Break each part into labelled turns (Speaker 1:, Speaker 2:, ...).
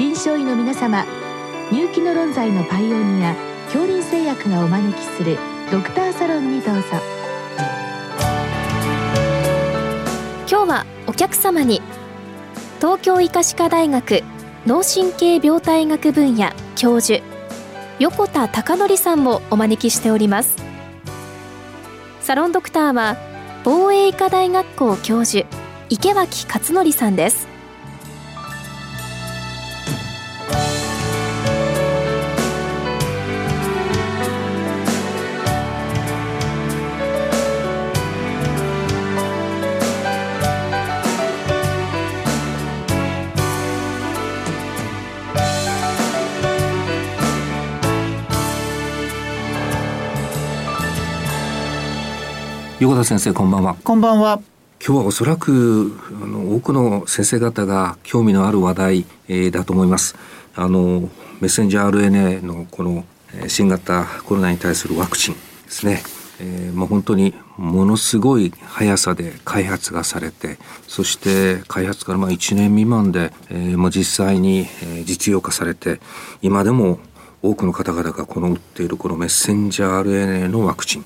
Speaker 1: 臨床医の皆様入気の論剤のパイオニア恐林製薬がお招きするドクターサロンにどうぞ。
Speaker 2: 今日はお客様に東京医科歯科大学脳神経病態学分野教授横田孝則さんもお招きしております。サロンドクターは防衛医科大学校教授池脇勝則さんです。
Speaker 3: 横田先生こんばんは。
Speaker 4: こんばんは。
Speaker 3: 今日はおそらくあの多くの先生方が興味のある話題、えー、だと思います。あのメッセンジャー RNA のこの新型コロナに対するワクチンですね、えー、まあ、本当にものすごい速さで開発がされてそして開発からまあ1年未満で、えー、もう実際に実用化されて今でも多くの方々がこの打っているこのメッセンジャー RNA のワクチン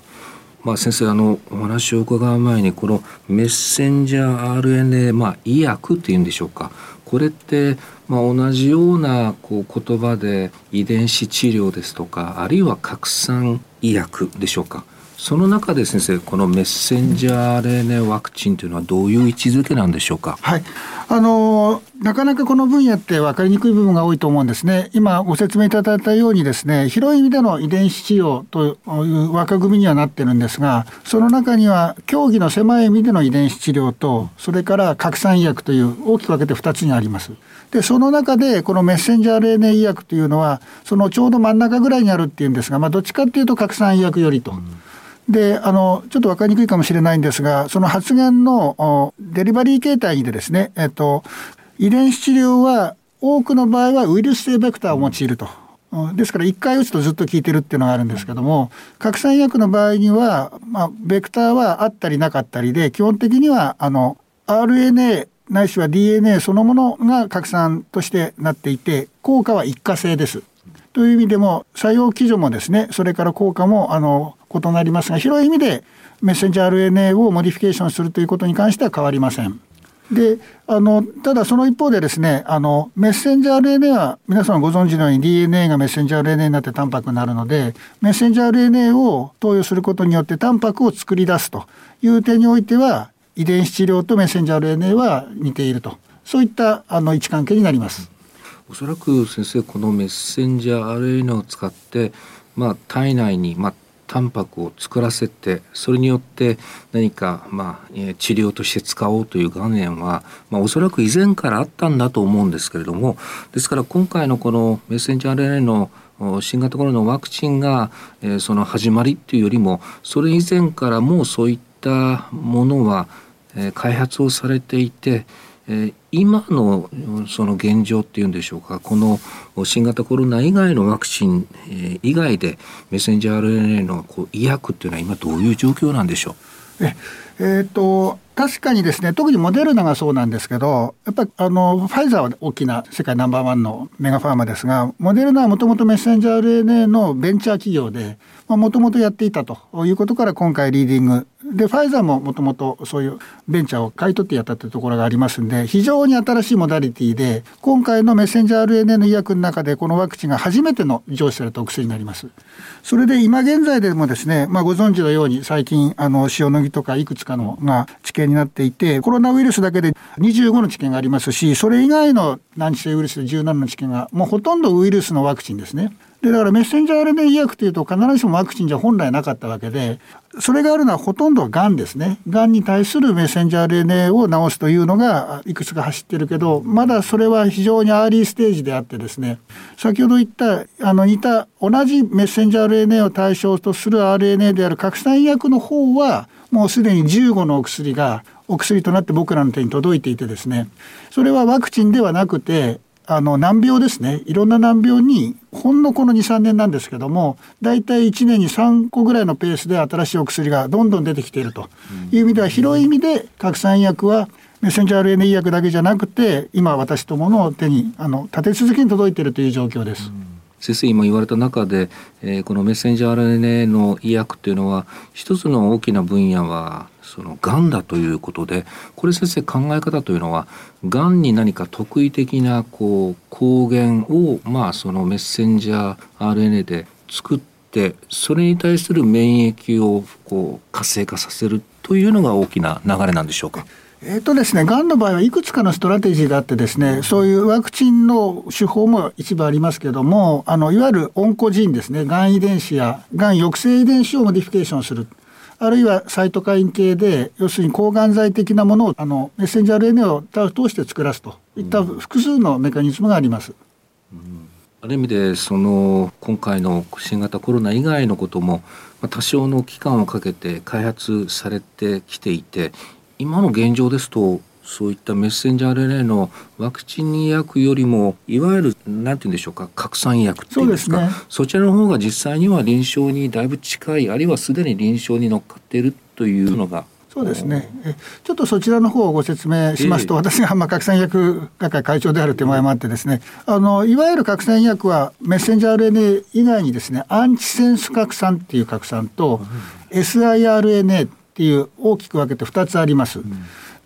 Speaker 3: まあ、先生あのお話を伺う前にこのメッセンジャー RNA、まあ、医薬っていうんでしょうか。これって、まあ、同じようなこう言葉で遺伝子治療ですとかあるいは拡散医薬でしょうか。その中で先生このメッセンジャー RNA ワクチンというのはどういう位置づけなんでしょうか？
Speaker 4: はい、あのなかなかこの分野って分かりにくい部分が多いと思うんですね。今ご説明いただいたようにですね広い意味での遺伝子治療という枠組みにはなってるんですがその中には競技の狭い意味での遺伝子治療とそれから拡散医薬という大きく分けて2つにあります。でその中でこのメッセンジャー RNA 医薬というのはそのちょうど真ん中ぐらいにあるっていうんですが、まあ、どっちかっていうと拡散医薬よりと。うんであのちょっと分かりにくいかもしれないんですがその発言のデリバリー形態でですね、えっと、遺伝子治療は多くの場合はウイルス性ベクターを用いると。ですから1回打つとずっと効いてるっていうのがあるんですけども拡散薬の場合には、まあ、ベクターはあったりなかったりで基本的にはあの RNA ないしは DNA そのものが核酸としてなっていて効果は一過性です。という意味でも作用機序もですねそれから効果もあの異なりますが広い意味でメッセンジャー RNA を modification するということに関しては変わりません。であのただその一方でですねあのメッセンジャー RNA は皆さんご存知のように DNA がメッセンジャー RNA になってタンパクになるのでメッセンジャー RNA を投与することによってタンパクを作り出すという点においては遺伝子治療とメッセンジャー RNA は似ているとそういったあの位置関係になります。
Speaker 3: おそらく先生このメッセンジャー RNA を使って、まあ、体内に、まあ、タンパクを作らせてそれによって何か、まあ、治療として使おうという概念は、まあ、おそらく以前からあったんだと思うんですけれどもですから今回のこのメッセンジャー RNA の新型コロナのワクチンが、えー、その始まりっていうよりもそれ以前からもうそういったものは、えー、開発をされていて、今のその現状っていうんでしょうかこの新型コロナ以外のワクチン、以外でメッセンジャー RNA のこう医薬っていうのは今どういう状況なんでしょ
Speaker 4: う？ええーと確かにですね特にモデルナがそうなんですけどやっぱりあのファイザーは大きな世界ナンバーワンのメガファーマですがモデルナはもともとメッセンジャー RNA のベンチャー企業でもともとやっていたということから今回リーディングでファイザーももともとそういうベンチャーを買い取ってやったというところがありますんで非常に新しいモダリティで今回のメッセンジャー RNA の医薬の中でこのワクチンが初めての上市されたお薬になります。それで今現在でもですね、まあ、ご存知のように最近あの塩野義とかいくつかのが治験になっていてコロナウイルスだけで25の治験がありますしそれ以外の難治性ウイルスで17の治験がもうほとんどウイルスのワクチンですね。でだからメッセンジャー RNA 医薬というと必ずしもワクチンじゃ本来なかったわけでそれがあるのはほとんどがんですね。がんに対するメッセンジャー RNA を治すというのがいくつか走ってるけどまだそれは非常にアーリーステージであってですね先ほど言ったあの似た同じメッセンジャー RNA を対象とする RNA である拡散医薬の方はもうすでに15のお薬がお薬となって僕らの手に届いていてですねそれはワクチンではなくてあの難病ですねいろんな難病にほんのこの23年なんですけども大体1年に3個ぐらいのペースで新しいお薬がどんどん出てきているという意味では広い意味で拡散薬はメッセンジャー RNA 薬だけじゃなくて今私どもの手にあの立て続けに届いているという状況です。
Speaker 3: 先生今言われた中で、えー、このメッセンジャー RNA の医薬というのは一つの大きな分野はそのがんだということでこれ先生考え方というのはがんに何か特異的なこう抗原をまあそのメッセンジャー RNA で作ってそれに対する免疫をこう活性化させるというのが大きな流れなんでしょうか？
Speaker 4: えっ、とですね、がんの場合はいくつかのストラテジーがあってですね、そういうワクチンの手法も一部ありますけども、あの、いわゆる oncogene ですね、がん遺伝子やがん抑制遺伝子を modification する。あるいはサイトカイン系で、要するに抗がん剤的なものを、あの、メッセンジャー RNA を通して作らすといった複数のメカニズムがあります。
Speaker 3: ある意味でその今回の新型コロナ以外のことも多少の期間をかけて開発されてきていて今の現状ですとそういったメッセンジャー RNA のワクチン医薬よりもいわゆるなんて言うんでしょうか拡散医薬っていうんですか、ね、そちらの方が実際には臨床にだいぶ近いあるいはすでに臨床に乗っかっているというのが
Speaker 4: そうですね。ちょっとそちらの方をご説明しますと、えー、私がまあ拡散薬学会会長であるという前もあってですね、あのいわゆる拡散薬はメッセンジャー RNA 以外にですね、アンチセンス拡散っていう拡散と、うん、siRNA っていう大きく分けて2つあります。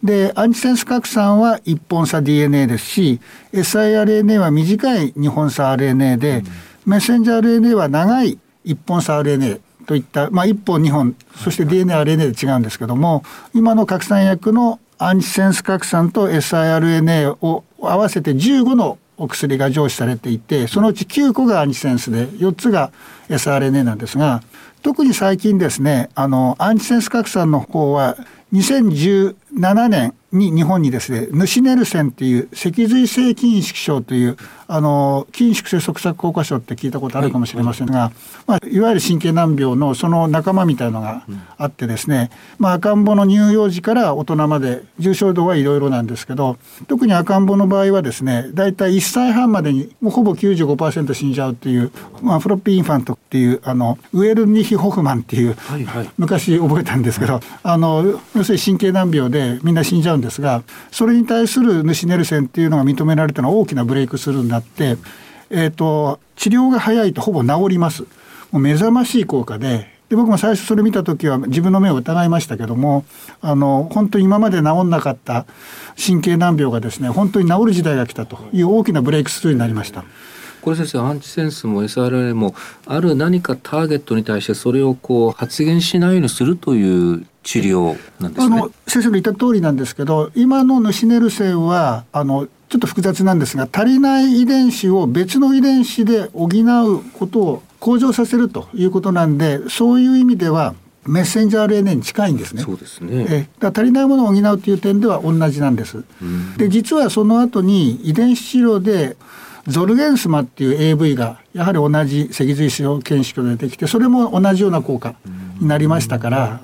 Speaker 4: で、アンチセンス拡散は1本差 DNA ですし、siRNA は短い2本差 RNA で、メッセンジャー RNA は長い1本差 RNA といった、まあ、1本2本、そして DNA、RNA で違うんですけども、今の拡散薬のアンチセンス拡散と siRNA を合わせて15のお薬が上司されていて、そのうち9個がアンチセンスで、4つが siRNA なんですが、特に最近ですね、あの、アンチセンス拡散の方は、2017年に日本にですね、ヌシネルセンっていう脊髄性筋萎縮症というあの筋縮性側索硬化症って聞いたことあるかもしれませんが、はいまあ、いわゆる神経難病のその仲間みたいのがあってですね、まあ、赤ん坊の乳幼児から大人まで重症度はいろいろなんですけど特に赤ん坊の場合はですね大体1歳半までにもうほぼ95%死んじゃうっていう、まあ、フロッピーインファントっていうあのウェルニヒ・ホフマンっていう、はいはい、昔覚えたんですけど、はい、あの要するに神経難病でみんな死んじゃうんですがそれに対するヌシネルセンっていうのが認められたのは大きなブレイクスルーになって、えーと、治療が早いとほぼ治ります。もう目覚ましい効果でで僕も最初それ見た時は自分の目を疑いましたけどもあの本当に今まで治んなかった神経難病がですね本当に治る時代が来たという大きなブレイクスルーになりました。
Speaker 3: これ先生アンチセンスも SRA もある何かターゲットに対してそれをこう発現しないようにするという治療なんですね。あの
Speaker 4: 先生の言った通りなんですけど今のヌシネルセンはあのちょっと複雑なんですが足りない遺伝子を別の遺伝子で補うことを向上させるということなんでそういう意味ではメッセンジャー RNA に近いんですね。
Speaker 3: そうですね。え
Speaker 4: だ足りないものを補うという点では同じなんです。で実はその後に遺伝子治療でゾルゲンスマっていう AV がやはり同じ脊髄症検出でできてそれも同じような効果になりましたから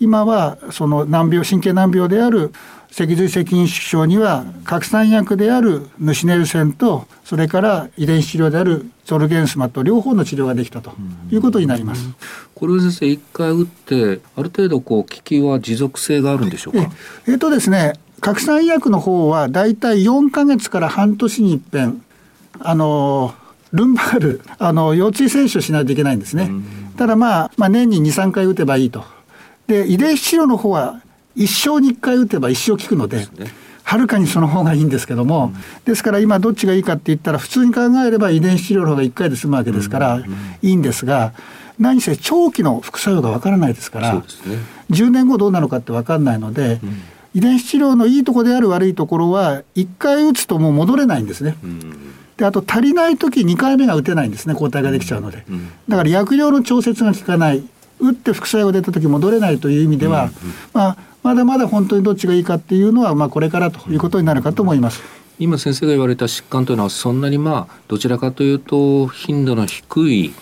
Speaker 4: 今はその難病神経難病である脊髄性筋縮症には拡散薬であるヌシネルセンとそれから遺伝子治療であるゾルゲンスマと両方の治療ができたということになります。
Speaker 3: これ先生一回打ってある程度こう効きは持続性があるんでしょうか？
Speaker 4: えっ、とですね拡散薬の方はだいたい4か月から半年に一遍あのルンバールあの腰椎選手しないといけないんですね。ただまあ、まあ、年に2、3回打てばいいと。で遺伝子治療の方は一生に一回打てば一生効くので。はるかにその方がいいんですけども、ですから今どっちがいいかって言ったら普通に考えれば遺伝子治療の方が1回で済むわけですからいいんですが何せ長期の副作用がわからないですから、10年後どうなのかってわかんないので、遺伝子治療のいいところである悪いところは1回打つともう戻れないんですね。であと足りない時2回目が打てないんですね抗体ができちゃうので、だから薬用の調節が効かない。打って副作用が出た時戻れないという意味では、まあまだまだ本当にどっちがいいかっていうのは、まあ、これからということになるかと思います。
Speaker 3: 今先生が言われた疾患というのはそんなにまあどちらかというと頻度の低い、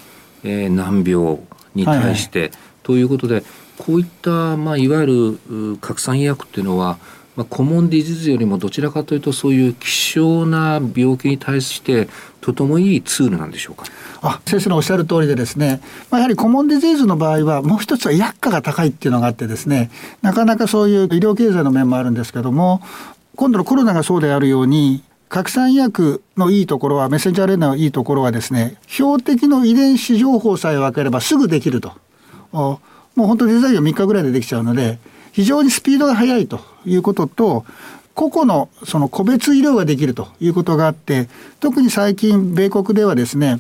Speaker 3: えー、難病に対して、はいはい、ということでこういったまあいわゆる拡散医薬っていうのはまあ、コモンディジーズよりもどちらかというとそういう希少な病気に対してとてもいいツールなんでしょうか？
Speaker 4: あ先生のおっしゃる通りでですね、まあ、やはりコモンディジーズの場合はもう一つは薬価が高いっていうのがあってですねなかなかそういう医療経済の面もあるんですけども今度のコロナがそうであるように拡散薬のいいところはメッセンジャー RNA のいいところはですね標的の遺伝子情報さえ分ければすぐできると。もう本当デザインは3日ぐらいでできちゃうので非常にスピードが速いということと個々のその個別医療ができるということがあって特に最近米国ではですね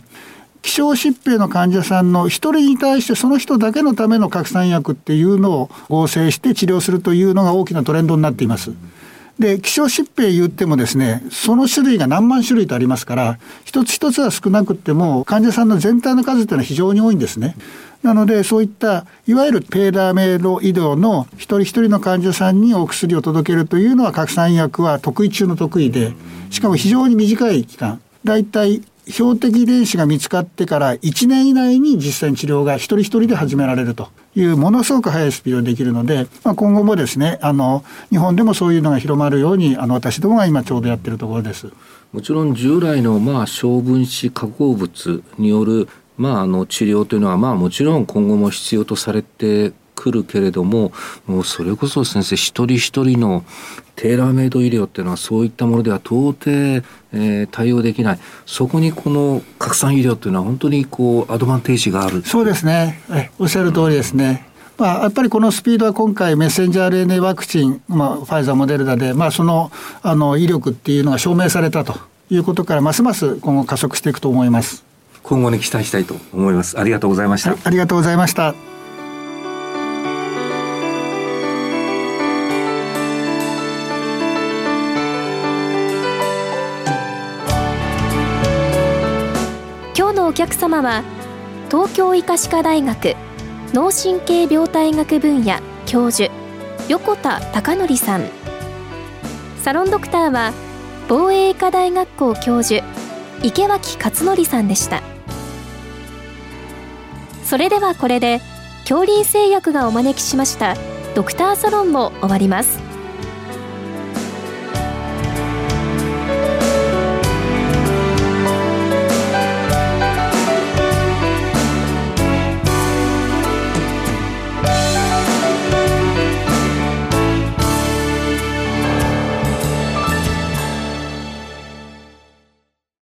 Speaker 4: 希少疾病の患者さんの一人に対してその人だけのための拡散薬っていうのを合成して治療するというのが大きなトレンドになっています。で希少疾病言ってもですねその種類が何万種類とありますから一つ一つは少なくっても患者さんの全体の数っていうのは非常に多いんですね。なのでそういったいわゆるペーダーメイド医療の一人一人の患者さんにお薬を届けるというのは拡散薬は得意中の得意でしかも非常に短い期間だいたい標的遺伝子が見つかってから1年以内に実際に治療が一人一人で始められるというものすごく速いスピードでできるので、まあ、今後もですねあの日本でもそういうのが広まるようにあの私どもが今ちょうどやってるところです。
Speaker 3: もちろん従来のまあ小分子化合物によるまああの治療というのはまあもちろん今後も必要とされてくるけれどももうそれこそ先生一人一人のテーラーメイド医療っていうのはそういったものでは到底、えー、対応できない。そこにこの拡散医療っていうのは本当にこうアドバンテージがある。
Speaker 4: そうですね。おっしゃる通りですね、まあ、やっぱりこのスピードは今回メッセンジャー RNA ワクチン、まあ、ファイザーモデルナで、まあ、そのあの威力っていうのが証明されたと。いうことからますます今後加速していくと思います。
Speaker 3: 今後に期待したいと思います。ありがとうございました、はい、
Speaker 4: ありがとうございました
Speaker 2: 客様は東京医科歯科大学脳神経病態学分野教授横田孝則さん。サロンドクターは防衛医科大学校教授池脇勝則さんでした。それではこれで恐林製薬がお招きしましたドクターサロンも終わります。